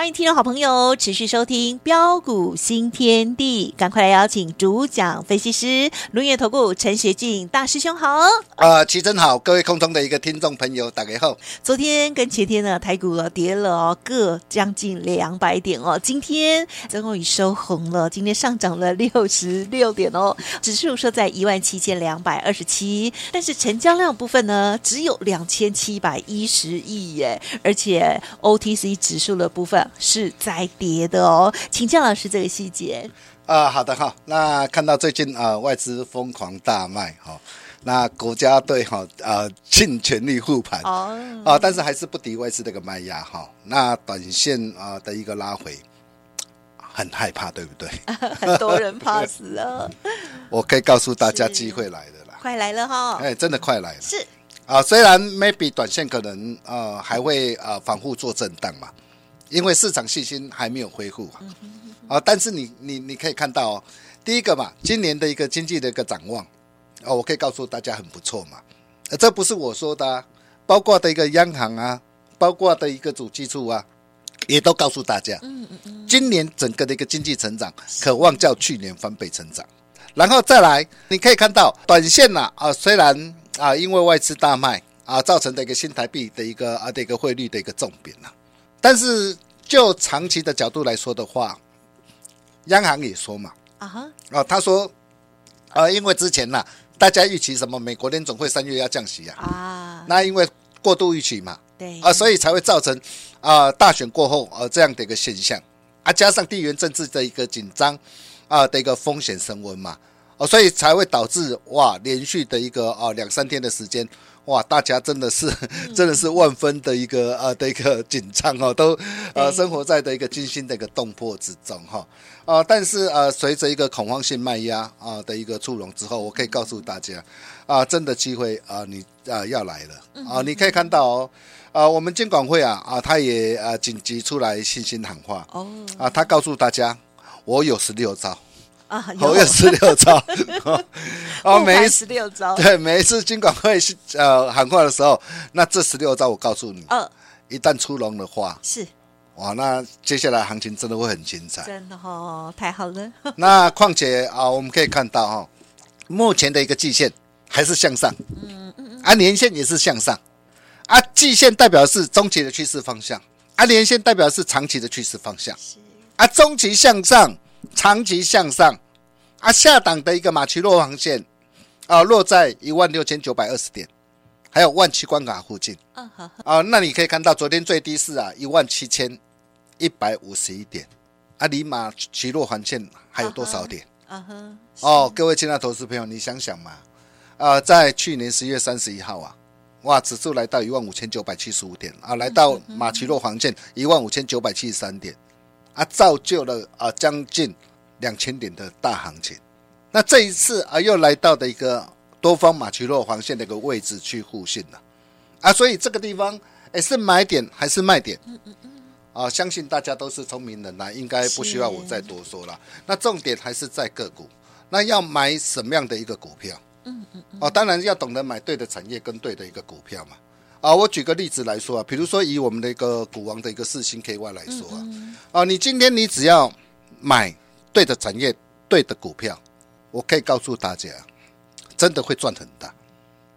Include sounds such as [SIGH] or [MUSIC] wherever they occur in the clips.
欢迎听众好朋友持续收听标股新天地，赶快来邀请主讲分析师轮源投顾陈学进大师兄好。啊，齐真好，各位空中的一个听众朋友，大家好。昨天跟前天呢，台股跌了哦，各将近两百点哦。今天终于收红了，今天上涨了 [LAUGHS] 六十六点哦，指数说在一万七千两百二十七，但是成交量部分呢，只有两千七百一十亿耶，而且 OTC 指数的部分。是在跌的哦，请教老师这个细节啊、呃。好的哈，那看到最近啊、呃、外资疯狂大卖哈、哦，那国家队哈啊尽全力护盘哦啊、呃，但是还是不敌外资这个卖压哈、哦，那短线啊、呃、的一个拉回，很害怕对不对？[LAUGHS] 很多人怕死了。[LAUGHS] 我可以告诉大家，机会来了啦，快来了哈！哎，真的快来了。是啊、呃，虽然 maybe 短线可能啊、呃、还会啊、呃、反复做震荡嘛。因为市场信心还没有恢复。啊，啊，但是你你你可以看到哦，第一个嘛，今年的一个经济的一个展望，哦，我可以告诉大家很不错嘛，这不是我说的啊，包括的一个央行啊，包括的一个主计处啊，也都告诉大家，嗯嗯嗯。今年整个的一个经济成长可望较去年翻倍成长，然后再来，你可以看到短线呐啊，虽然啊因为外资大卖啊造成的一个新台币的一个啊的一个汇率的一个重贬呐。但是就长期的角度来说的话，央行也说嘛，啊哈，哦，他说，呃，因为之前呐，大家预期什么，美国联总会三月要降息啊，啊，那因为过度预期嘛，对，啊，所以才会造成啊大选过后呃这样的一个现象，啊，加上地缘政治的一个紧张啊的一个风险升温嘛，哦，所以才会导致哇连续的一个啊两三天的时间。哇，大家真的是，真的是万分的一个呃的一个紧张哦，都呃生活在的一个惊心的一个动魄之中哈啊、呃，但是呃随着一个恐慌性卖压啊的一个出笼之后，我可以告诉大家啊、呃，真的机会啊、呃、你啊、呃、要来了。啊、呃，你可以看到哦啊、呃，我们监管会啊啊，他也啊紧急出来信心喊话。哦。啊，他告诉大家，我有十六招。啊，有。十六招，[LAUGHS] 哦，每十六招，对，每一次金管会呃喊话的时候，那这十六招我告诉你，嗯，一旦出笼的话，是，哇，那接下来行情真的会很精彩，真的哦，太好了。[LAUGHS] 那况且啊，我们可以看到哈，目前的一个季线还是向上，嗯嗯嗯，啊，年线也是向上，啊，季线代表是中期的趋势方向，啊，年线代表是长期的趋势方向，是，啊，中期向上。长期向上，啊，下档的一个马奇诺防线，啊，落在一万六千九百二十点，还有万七关卡附近，啊，那你可以看到昨天最低是啊一万七千一百五十一点，啊，离马奇诺防线还有多少点？啊哦，各位亲爱的投资朋友，你想想嘛，啊，在去年十一月三十一号啊，哇，指数来到一万五千九百七十五点，啊，来到马奇诺防线一万五千九百七十三点。啊，造就了啊将近两千点的大行情，那这一次啊又来到的一个多方马奇诺防线的一个位置去互信了，啊，所以这个地方诶是买点还是卖点？嗯嗯嗯，啊，相信大家都是聪明人啊，应该不需要我再多说了。那重点还是在个股，那要买什么样的一个股票？嗯嗯嗯，啊，当然要懂得买对的产业跟对的一个股票嘛。啊，我举个例子来说啊，比如说以我们的一个股王的一个四星 KY 来说啊，啊，你今天你只要买对的产业、对的股票，我可以告诉大家，真的会赚很大。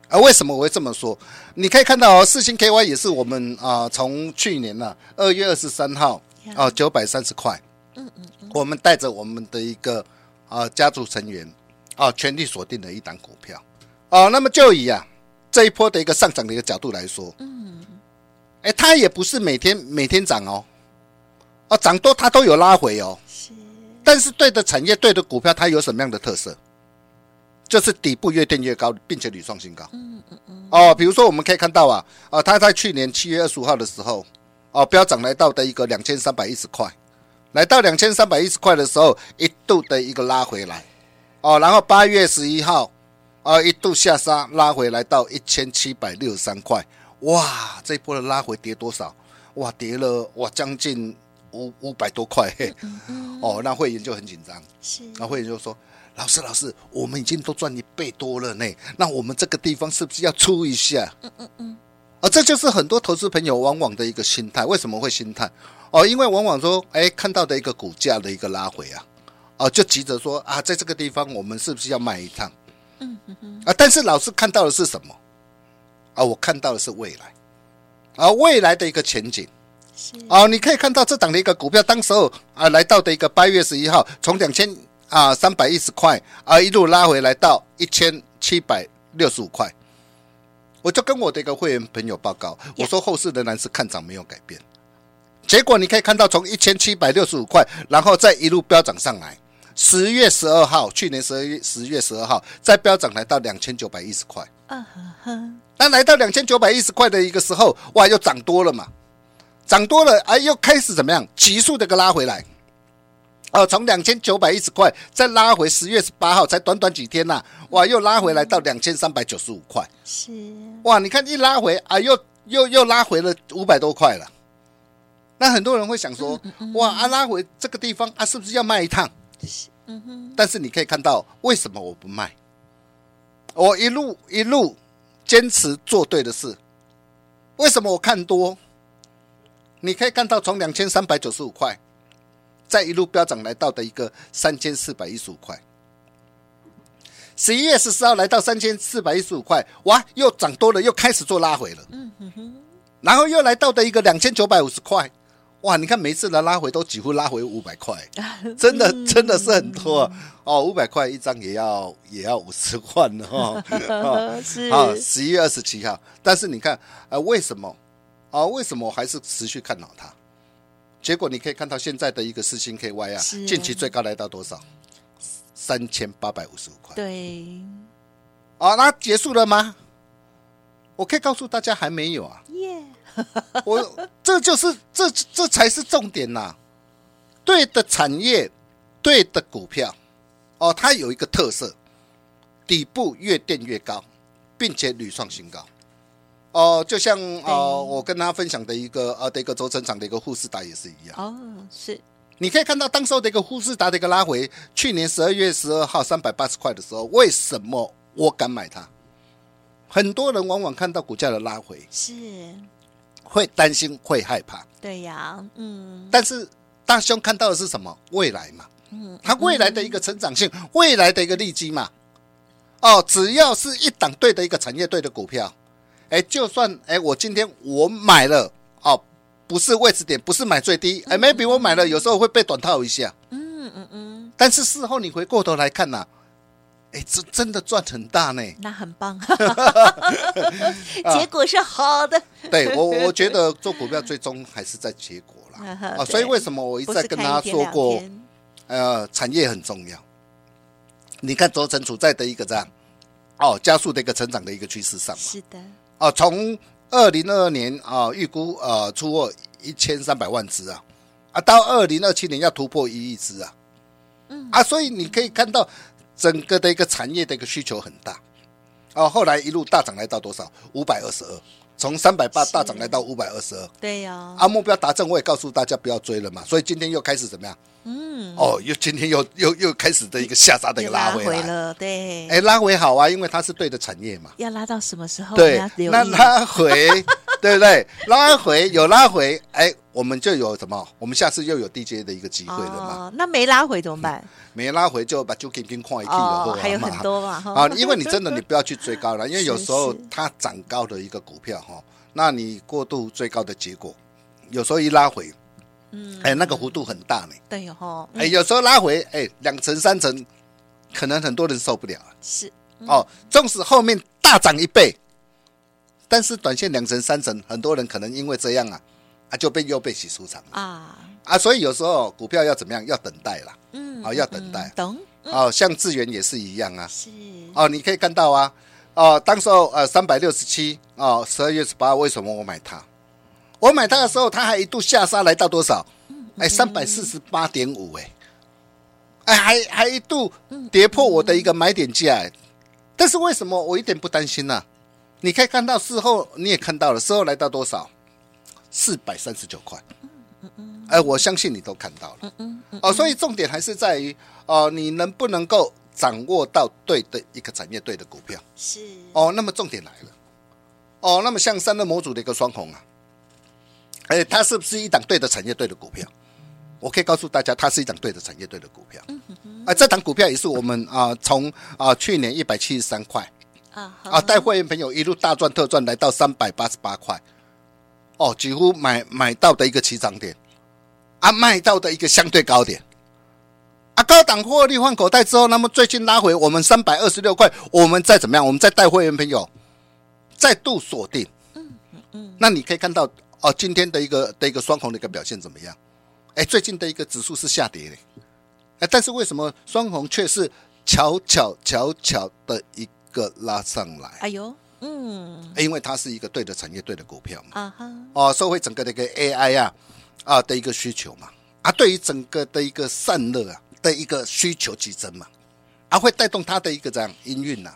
啊，为什么我会这么说？你可以看到哦，四星 KY 也是我们啊，从去年呢二月二十三号啊九百三十块，嗯嗯，我们带着我们的一个啊家族成员啊全力锁定的一档股票啊，那么就以啊。这一波的一个上涨的一个角度来说，嗯，哎，它也不是每天每天涨哦，哦，涨多它都有拉回哦，是，但是对的产业对的股票它有什么样的特色？就是底部越垫越高，并且屡创新高。嗯嗯嗯。哦，比如说我们可以看到啊，啊，它在去年七月二十五号的时候，哦，飙涨来到的一个两千三百一十块，来到两千三百一十块的时候，一度的一个拉回来，哦，然后八月十一号，啊，一度下杀拉回来到一千七百六十三块，哇，这一波的拉回跌多少？哇，跌了哇将近五五百多块，嘿，哦，那会员就很紧张，是，那会员就说。老师，老师，我们已经都赚一倍多了呢。那我们这个地方是不是要出一下？嗯嗯嗯。啊，这就是很多投资朋友往往的一个心态。为什么会心态？哦，因为往往说，哎，看到的一个股价的一个拉回啊，哦，就急着说啊，在这个地方我们是不是要卖一趟？啊，但是老师看到的是什么？啊，我看到的是未来，啊，未来的一个前景。是。哦，你可以看到这档的一个股票，当时候啊，来到的一个八月十一号，从两千。啊，三百一十块，啊，一路拉回来到一千七百六十五块，我就跟我的一个会员朋友报告，我说后市仍然是看涨没有改变。结果你可以看到，从一千七百六十五块，然后再一路飙涨上来，十月十二号，去年十二月十月十二号，在飙涨来到两千九百一十块。嗯哼哼，那来到两千九百一十块的一个时候，哇，又涨多了嘛，涨多了，哎，又开始怎么样，急速的个拉回来。哦，从两千九百一十块再拉回十月十八号，才短短几天呐、啊，哇，又拉回来到两千三百九十五块。是，哇，你看一拉回啊，又又又拉回了五百多块了。那很多人会想说，哇，啊拉回这个地方啊，是不是要卖一趟？嗯哼。但是你可以看到，为什么我不卖？我一路一路坚持做对的事。为什么我看多？你可以看到从两千三百九十五块。再一路飙涨来到的一个三千四百一十五块，十一月十四号来到三千四百一十五块，哇，又涨多了，又开始做拉回了。嗯哼哼，然后又来到的一个两千九百五十块，哇，你看每次的拉回都几乎拉回五百块，[LAUGHS] 真的真的是很多哦，五百块一张也要也要五十万哦。[LAUGHS] 是啊，十一月二十七号，但是你看，呃，为什么啊？为什么我还是持续看好它？结果你可以看到现在的一个四星 KY 啊，近期最高来到多少？三千八百五十五块。对。啊，那结束了吗？我可以告诉大家还没有啊。耶。[LAUGHS] 我这就是这这才是重点呐、啊。对的产业，对的股票，哦，它有一个特色，底部越垫越高，并且屡创新高。哦、呃，就像哦、呃，我跟大家分享的一个呃的一个轴承厂的一个富士达也是一样。哦，是。你可以看到当时候的一个富士达的一个拉回，去年十二月十二号三百八十块的时候，为什么我敢买它？很多人往往看到股价的拉回，是会担心会害怕。对呀，嗯。但是大兄看到的是什么？未来嘛，嗯，他未来的一个成长性，嗯、未来的一个利基嘛。哦，只要是一档对的一个产业对的股票。哎，就算哎，我今天我买了哦，不是位置点，不是买最低，哎，maybe 我买了，有时候会被短套一下，嗯嗯嗯，但是事后你回过头来看呐，哎，这真的赚很大呢，那很棒，[LAUGHS] 结果是好的。对我，我觉得做股票最终还是在结果啦，[LAUGHS] 啊，所以为什么我一再跟大家说过，呃，产业很重要。你看轴承处在的一个这样，哦，加速的一个成长的一个趋势上嘛，是的。啊，从二零二二年啊，预估呃出货一千三百万只啊，啊，到二零二七年要突破一亿只啊，嗯。啊，所以你可以看到整个的一个产业的一个需求很大，哦，后来一路大涨来到多少？五百二十二，从三百八大涨来到五百二十二，对呀，啊，目标达成，我也告诉大家不要追了嘛，所以今天又开始怎么样？嗯，哦，又今天又又又开始的一个下杀的一个拉回了，对，哎，拉回好啊，因为它是对的产业嘛。要拉到什么时候？对，那拉回，[LAUGHS] 对不对？拉回有拉回，哎，我们就有什么？我们下次又有 DJ 的一个机会了嘛。那没拉回怎么办？没拉回就把就给跟矿一听了，还有很多嘛。啊，因为你真的你不要去追高了，[LAUGHS] 因为有时候它涨高的一个股票哈，那你过度追高的结果，有时候一拉回。嗯，哎，那个幅度很大呢。对哦，哎，有时候拉回，哎，两成三成，可能很多人受不了。是哦，纵使后面大涨一倍，但是短线两成三成，很多人可能因为这样啊，啊就被又被洗出场了啊啊，所以有时候股票要怎么样？要等待啦。嗯，啊，要等待。懂。哦，像智源也是一样啊。是哦，你可以看到啊，哦，当时候呃三百六十七哦，十二月十八为什么我买它？我买它的时候，它还一度下杀来到多少？哎，三百四十八点五，哎，哎，还还一度跌破我的一个买点价，哎，但是为什么我一点不担心呢？你可以看到事后你也看到了，事后来到多少？四百三十九块。哎，我相信你都看到了。哦，所以重点还是在于哦，你能不能够掌握到对的一个产业，对的股票。是哦，那么重点来了。哦，那么像散热模组的一个双红啊，哎，它是不是一档对的产业，对的股票？我可以告诉大家，它是一档对的产业，对的股票。啊，这档股票也是我们啊，从啊去年一百七十三块啊啊带会员朋友一路大赚特赚，来到三百八十八块。哦，几乎买买到的一个起涨点，啊，卖到的一个相对高点，啊，高档获利换口袋之后，那么最近拉回我们三百二十六块，我们再怎么样？我们再带会员朋友再度锁定，嗯嗯，那你可以看到哦，今天的一个的一个双红的一个表现怎么样？哎，最近的一个指数是下跌的，哎，但是为什么双红却是悄悄悄悄的一个拉上来？哎呦！嗯，因为它是一个对的产业，对的股票嘛。啊哈，哦，社会整个的一个 AI 啊啊的一个需求嘛，啊，对于整个的一个散热啊的一个需求激增嘛，啊，会带动它的一个这样营运呐，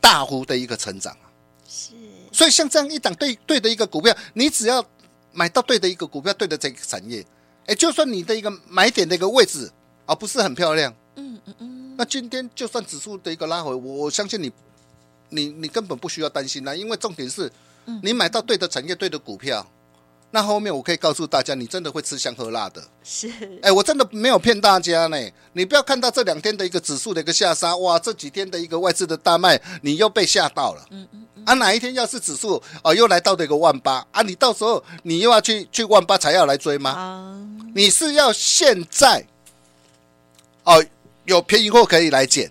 大幅的一个成长啊。是，所以像这样一档对对的一个股票，你只要买到对的一个股票，对的这个产业，哎，就算你的一个买点的一个位置啊不是很漂亮，嗯嗯嗯，那今天就算指数的一个拉回，我相信你。你你根本不需要担心啦，因为重点是，你买到对的产业、对的股票，那后面我可以告诉大家，你真的会吃香喝辣的。是，哎，我真的没有骗大家呢。你不要看到这两天的一个指数的一个下杀，哇，这几天的一个外资的大卖，你又被吓到了。嗯嗯嗯。啊，哪一天要是指数哦又来到了一个万八啊，你到时候你又要去去万八才要来追吗？你是要现在哦有便宜货可以来捡。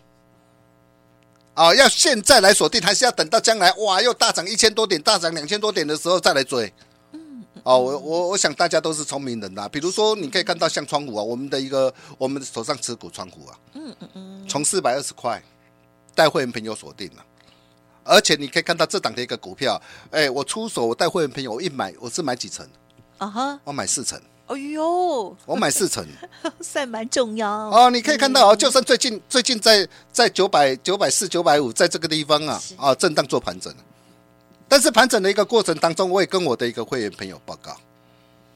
啊、哦，要现在来锁定，还是要等到将来哇，又大涨一千多点，大涨两千多点的时候再来追？嗯，哦，我我我想大家都是聪明人呐。比如说，你可以看到像窗户啊，我们的一个我们手上持股窗户啊，嗯嗯嗯，从四百二十块带会员朋友锁定了，而且你可以看到这档的一个股票，哎，我出手我带会员朋友我一买我是买几成？啊哈，我买四成。哎呦，我买四成，[LAUGHS] 算蛮重要哦。你可以看到哦，就算最近最近在在九百九百四九百五，在这个地方啊啊震荡做盘整，但是盘整的一个过程当中，我也跟我的一个会员朋友报告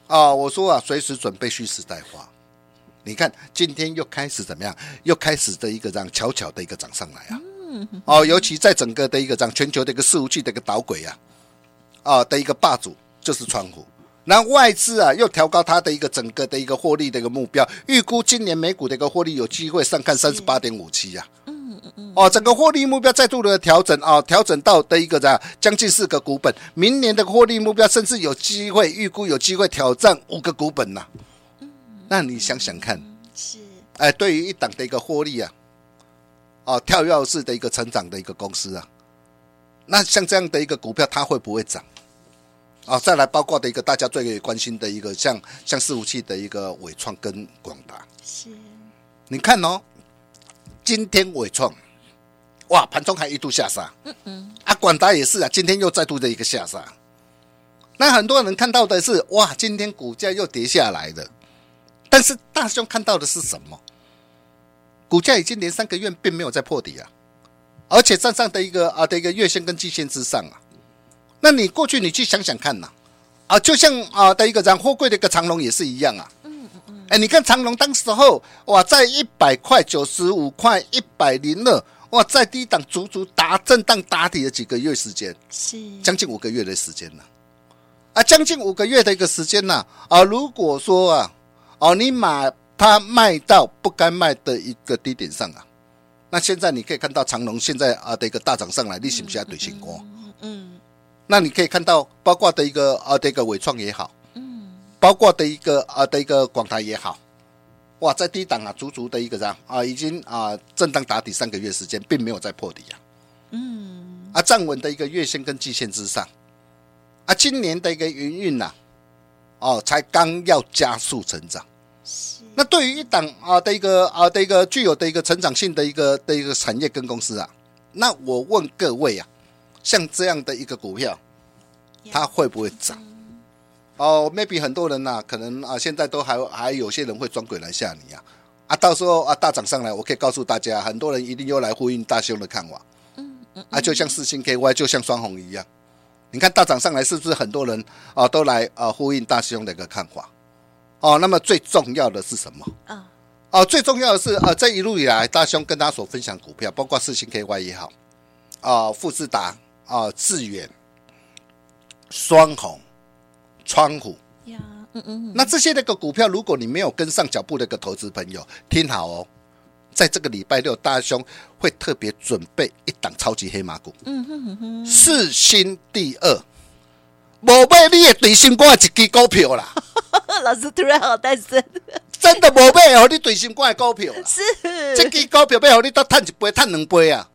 啊，我说啊，随时准备蓄势待发。你看今天又开始怎么样？又开始的一个这样悄悄的一个涨上来啊。哦，尤其在整个的一个这样全球的一个伺服器的一个导轨啊啊的一个霸主就是川股。那外资啊，又调高它的一个整个的一个获利的一个目标，预估今年美股的一个获利有机会上看三十八点五七呀。嗯嗯嗯。哦，整个获利目标再度的调整啊，调整到的一个这样将近四个股本，明年的获利目标甚至有机会预估有机会挑战五个股本呐。嗯。那你想想看，是哎，对于一档的一个获利啊，哦，跳跃式的一个成长的一个公司啊，那像这样的一个股票，它会不会涨？啊，再来包括的一个大家最关心的一个像像伺服器的一个伟创跟广达，是，你看哦，今天伟创，哇，盘中还一度下杀，嗯嗯，啊，广达也是啊，今天又再度的一个下杀，那很多人看到的是哇，今天股价又跌下来了，但是大兄看到的是什么？股价已经连三个月并没有再破底啊，而且站上的一个啊的一个月线跟季线之上啊。那你过去你去想想看呐，啊，就像啊的一个涨货柜的一个长龙也是一样啊，嗯嗯嗯，哎，你看长龙当时候哇，在一百块、九十五块、一百零二，哇，在低档足足打震荡打底了几个月时间，是。将近五个月的时间了，啊，将近五个月的一个时间呐，啊，如果说啊，哦，你买它卖到不该卖的一个低点上啊，那现在你可以看到长龙现在啊的一个大涨上来，你是不是要对新光？嗯。那你可以看到，包括的一个啊的一个伟创也好，嗯，包括的一个啊的一个广台也好，哇，在低档啊，足足的一个这样啊，已经啊震荡打底三个月时间，并没有再破底啊，嗯，啊站稳的一个月线跟季线之上，啊，今年的一个云运呐，哦，才刚要加速成长，那对于一档啊的一个啊的一个具有的一个成长性的一个的一个产业跟公司啊，那我问各位啊，像这样的一个股票，它会不会涨？哦，maybe 很多人呐、啊，可能啊现在都还还有些人会装鬼来吓你啊，啊到时候啊大涨上来，我可以告诉大家，很多人一定又来呼应大兄的看法，啊就像四星 KY，就像双红一样，你看大涨上来是不是很多人啊都来啊呼应大兄的一个看法？哦，那么最重要的是什么？啊，哦，最重要的是，呃，这一路以来，大兄跟大家所分享股票，包括四星 KY 也好，啊，富士达啊，致远、双红、川湖，呀，嗯嗯，那这些那个股票，如果你没有跟上脚步的一个投资朋友，听好哦，在这个礼拜六，大兄会特别准备一档超级黑马股，嗯哼哼哼，四星第二，无买你也对心肝一支股票啦。[LAUGHS] 老师突然好单身，真的无买哦！你对心肝的股票 [LAUGHS] 是这支股票，要让你都赚一杯、赚两杯啊！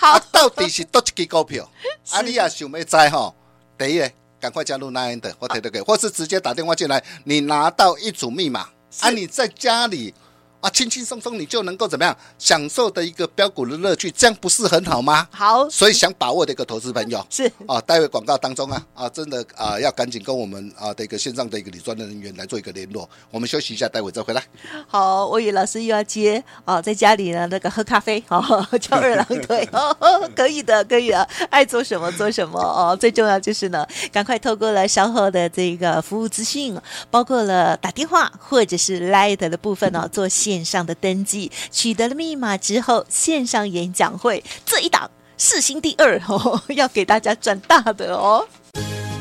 好，啊、到底是多一支股票？[LAUGHS] 啊，你也想要知吼？第一个，赶快加入 Nine 的，我提得给，或是直接打电话进来，你拿到一组密码，啊，你在家里。啊，轻轻松松你就能够怎么样享受的一个标股的乐趣，这样不是很好吗？好，所以想把握的一个投资朋友 [LAUGHS] 是啊，待会广告当中啊啊，真的啊要赶紧跟我们啊的一个线上的一个理专的人员来做一个联络。我们休息一下，待会再回来。好，我与老师又要接啊，在家里呢那个喝咖啡哦，[LAUGHS] 翘二郎腿哦，[LAUGHS] 可以的，可以的，爱做什么做什么哦。最重要就是呢，赶快透过了稍后的这个服务资讯，包括了打电话或者是 Light 的部分呢、哦，做。线上的登记取得了密码之后，线上演讲会这一档四星第二 [LAUGHS] 哦，要给大家赚大的哦！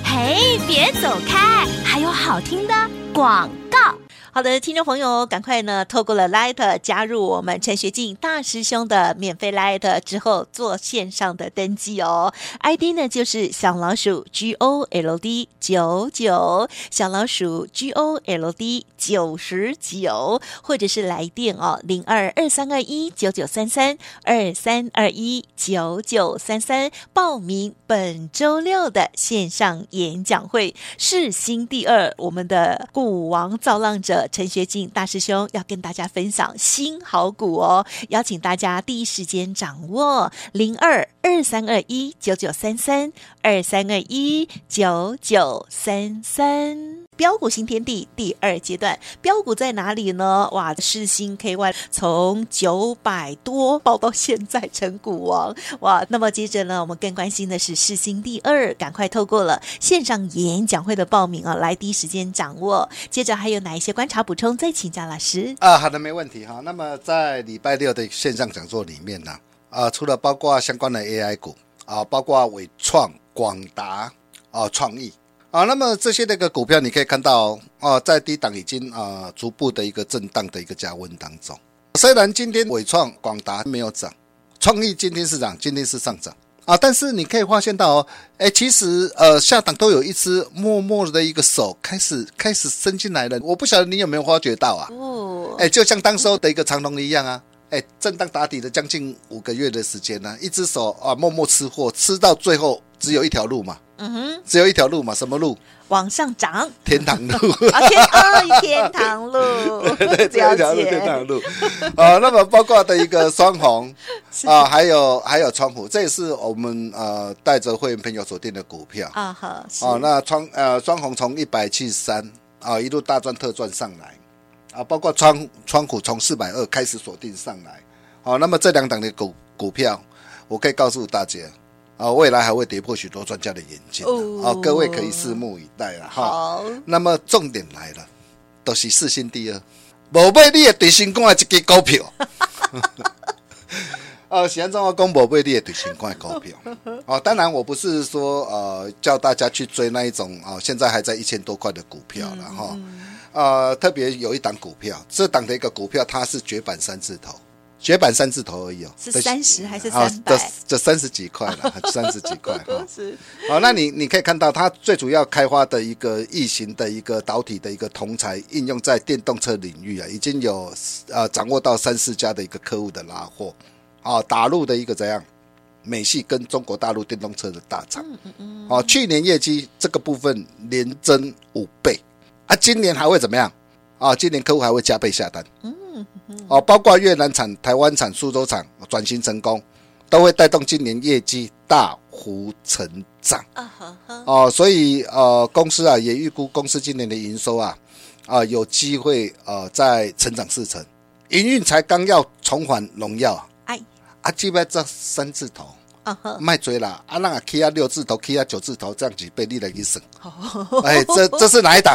嘿，别走开，还有好听的广告。好的，听众朋友，赶快呢，透过了 Light 加入我们陈学进大师兄的免费 Light 之后，做线上的登记哦。ID 呢就是小老鼠 G O L D 九九，小老鼠 G O L D 九十九，或者是来电哦，零二二三二一九九三三二三二一九九三三，报名本周六的线上演讲会，世新第二，我们的股王造浪者。陈学进大师兄要跟大家分享新好股哦，邀请大家第一时间掌握零二二三二一九九三三二三二一九九三三。标股新天地第二阶段，标股在哪里呢？哇，世新 KY 从九百多爆到现在成股王，哇！那么接着呢，我们更关心的是世新第二，赶快透过了线上演讲会的报名啊，来第一时间掌握。接着还有哪一些观察补充？再请教老师啊。好的，没问题哈。那么在礼拜六的线上讲座里面呢，啊，除了包括相关的 AI 股啊，包括伟创、广达啊、创意。啊，那么这些那个股票，你可以看到啊，在低档已经啊逐步的一个震荡的一个加温当中。虽然今天伟创、广达没有涨，创意今天是涨，今天是上涨啊，但是你可以发现到哦，哎，其实呃下档都有一只默默的一个手开始开始伸进来了。我不晓得你有没有发觉到啊？哦，哎，就像当时候的一个长龙一样啊，哎，震荡打底的将近五个月的时间呢，一只手啊默默吃货，吃到最后只有一条路嘛。嗯哼，只有一条路嘛，什么路？往上涨，天堂路 [LAUGHS] 啊，天哦，天堂路，[LAUGHS] 对对，只有一条路，天堂路啊。那么包括的一个双红 [LAUGHS] 啊，还有还有川湖，这也是我们呃带着会员朋友锁定的股票啊。好，啊，那川呃双红从一百七十三啊一路大赚特赚上来啊，包括川川湖从四百二开始锁定上来。好，那么这两档的股股票，我可以告诉大家。啊，未来还会跌破许多专家的眼镜啊！各位可以拭目以待了哈。好，那么重点来了，都是四星第二，无买你也对新冠的一支股票。呃，[LAUGHS] [LAUGHS] 现在我讲无买你也对新冠的股票。哦，当然我不是说呃叫大家去追那一种啊，现在还在一千多块的股票了哈。呃，特别有一档股票，这档的一个股票它是绝版三字头。绝版三字头而已哦，是三十还是三百？这这三十几块了，[LAUGHS] 三十几块哈。[LAUGHS] 是，好，那你你可以看到，它最主要开发的一个异形的一个导体的一个铜材，应用在电动车领域啊，已经有呃掌握到三四家的一个客户的拉货，啊，打入的一个怎样美系跟中国大陆电动车的大厂。嗯嗯嗯。哦，去年业绩这个部分连增五倍，啊，今年还会怎么样？啊，今年客户还会加倍下单。嗯，哦，包括越南厂、台湾厂、苏州厂转型成功，都会带动今年业绩大幅成长。哦，所以呃，公司啊也预估公司今年的营收啊啊有机会呃再成长四成，营运才刚要重返荣耀。哎，啊，基本这三字头。卖追啦，啊，那 K 啊六字头，K 啊九字头，这样子被你了一省。[LAUGHS] 哎，这这是哪一档？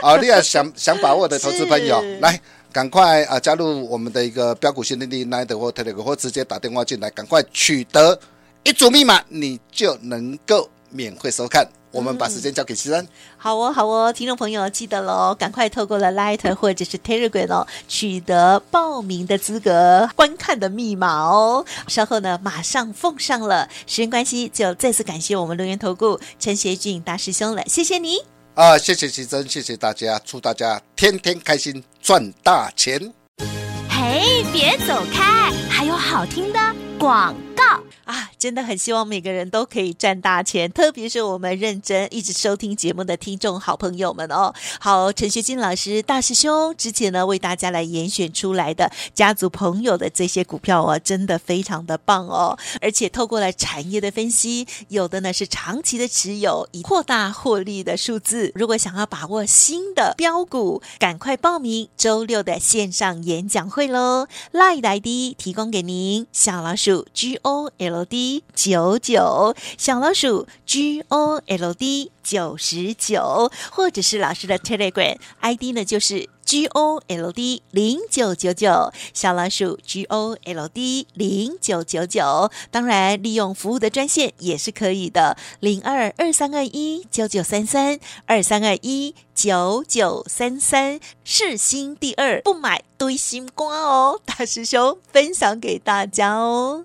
啊，你要想想把握的投资朋友，来赶快啊加入我们的一个标股新天地 Line 或 Telegram 或直接打电话进来，赶快取得一组密码，你就能够免费收看。我们把时间交给琦蓁、嗯。好哦，好哦，听众朋友记得喽，赶快透过了 Light 或者是 Telegram 哦，取得报名的资格、观看的密码哦。稍后呢，马上奉上了。时间关系，就再次感谢我们轮元投顾陈学俊大师兄了，谢谢你。啊，谢谢奇珍，谢谢大家，祝大家天天开心，赚大钱。嘿，别走开，还有好听的广告。啊，真的很希望每个人都可以赚大钱，特别是我们认真一直收听节目的听众好朋友们哦。好，陈学金老师大师兄之前呢为大家来严选出来的家族朋友的这些股票哦，真的非常的棒哦。而且透过了产业的分析，有的呢是长期的持有，以扩大获利的数字。如果想要把握新的标股，赶快报名周六的线上演讲会喽！LINE ID 提供给您，小老鼠 G O L D。九九小老鼠 G O L D 九十九，或者是老师的 Telegram ID 呢，就是 G O L D 零九九九小老鼠 G O L D 零九九九。当然，利用服务的专线也是可以的，零二二三二一九九三三二三二一九九三三。世新第二，不买堆心瓜哦，大师兄分享给大家哦。